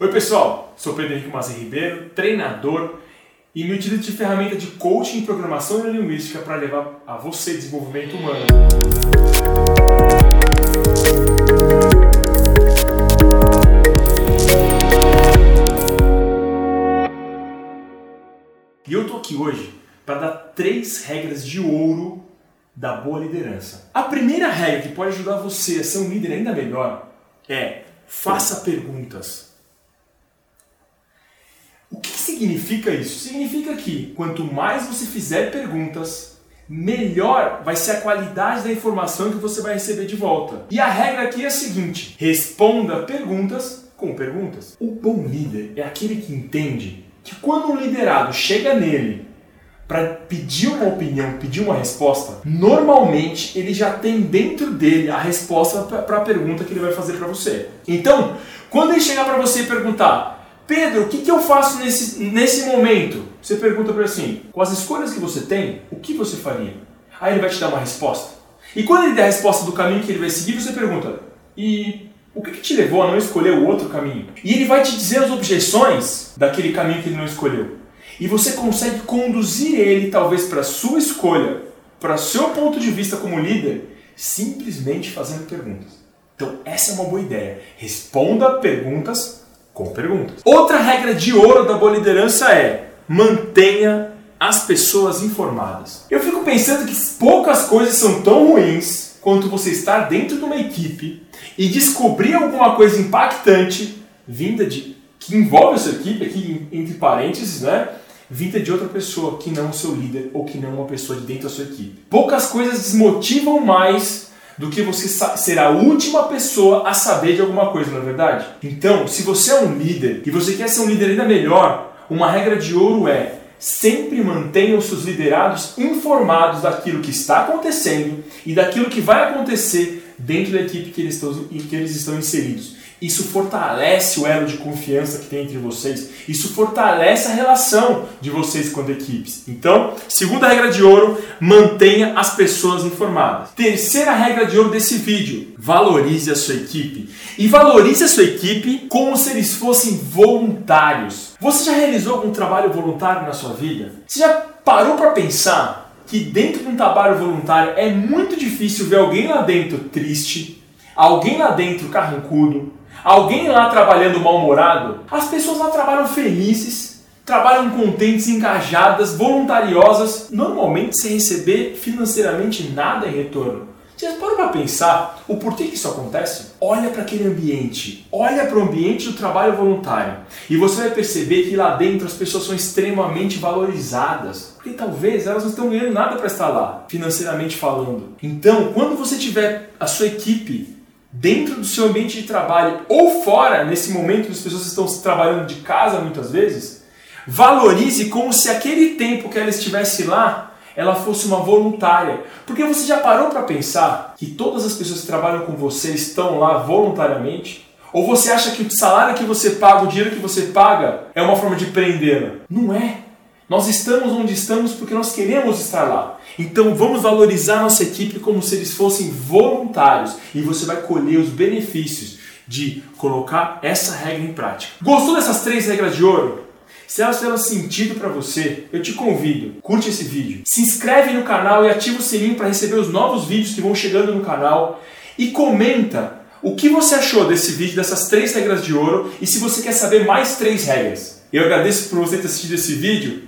Oi pessoal, sou Pedro Henrique Ribeiro, treinador e me utilizo de ferramenta de coaching programação neurolinguística para levar a você desenvolvimento humano. E eu tô aqui hoje para dar três regras de ouro da boa liderança. A primeira regra que pode ajudar você a ser um líder ainda melhor é faça perguntas. Significa isso? Significa que quanto mais você fizer perguntas, melhor vai ser a qualidade da informação que você vai receber de volta. E a regra aqui é a seguinte: responda perguntas com perguntas. O bom líder é aquele que entende que quando um liderado chega nele para pedir uma opinião, pedir uma resposta, normalmente ele já tem dentro dele a resposta para a pergunta que ele vai fazer para você. Então, quando ele chegar para você e perguntar: Pedro, o que, que eu faço nesse, nesse momento? Você pergunta para ele assim: com as escolhas que você tem, o que você faria? Aí ele vai te dar uma resposta. E quando ele der a resposta do caminho que ele vai seguir, você pergunta: e o que, que te levou a não escolher o outro caminho? E ele vai te dizer as objeções daquele caminho que ele não escolheu. E você consegue conduzir ele, talvez, para sua escolha, para seu ponto de vista como líder, simplesmente fazendo perguntas. Então, essa é uma boa ideia. Responda perguntas com perguntas. Outra regra de ouro da boa liderança é mantenha as pessoas informadas. Eu fico pensando que poucas coisas são tão ruins quanto você estar dentro de uma equipe e descobrir alguma coisa impactante vinda de que envolve a sua equipe, aqui entre parênteses, né? Vinda de outra pessoa que não o seu líder ou que não uma pessoa de dentro da sua equipe. Poucas coisas desmotivam mais do que você ser a última pessoa a saber de alguma coisa, não é verdade? Então, se você é um líder e você quer ser um líder ainda melhor, uma regra de ouro é sempre mantenha os seus liderados informados daquilo que está acontecendo e daquilo que vai acontecer dentro da equipe que eles estão, que eles estão inseridos. Isso fortalece o elo de confiança que tem entre vocês. Isso fortalece a relação de vocês as equipes. Então, segunda regra de ouro, mantenha as pessoas informadas. Terceira regra de ouro desse vídeo, valorize a sua equipe. E valorize a sua equipe como se eles fossem voluntários. Você já realizou algum trabalho voluntário na sua vida? Você já parou para pensar que dentro de um trabalho voluntário é muito difícil ver alguém lá dentro triste, alguém lá dentro carrancudo, Alguém lá trabalhando mal-humorado? As pessoas lá trabalham felizes, trabalham contentes, engajadas, voluntariosas, normalmente sem receber financeiramente nada em retorno. Vocês param para pensar o porquê que isso acontece? Olha para aquele ambiente, olha para o ambiente do trabalho voluntário e você vai perceber que lá dentro as pessoas são extremamente valorizadas, porque talvez elas não estão ganhando nada para estar lá, financeiramente falando. Então, quando você tiver a sua equipe dentro do seu ambiente de trabalho ou fora, nesse momento que as pessoas estão trabalhando de casa muitas vezes, valorize como se aquele tempo que ela estivesse lá, ela fosse uma voluntária. Porque você já parou para pensar que todas as pessoas que trabalham com você estão lá voluntariamente? Ou você acha que o salário que você paga, o dinheiro que você paga, é uma forma de prendê-la? Não é. Nós estamos onde estamos porque nós queremos estar lá. Então vamos valorizar nossa equipe como se eles fossem voluntários e você vai colher os benefícios de colocar essa regra em prática. Gostou dessas três regras de ouro? Se elas fizeram sentido para você, eu te convido, curte esse vídeo, se inscreve no canal e ativa o sininho para receber os novos vídeos que vão chegando no canal e comenta o que você achou desse vídeo, dessas três regras de ouro e se você quer saber mais três regras. Eu agradeço por você ter assistido esse vídeo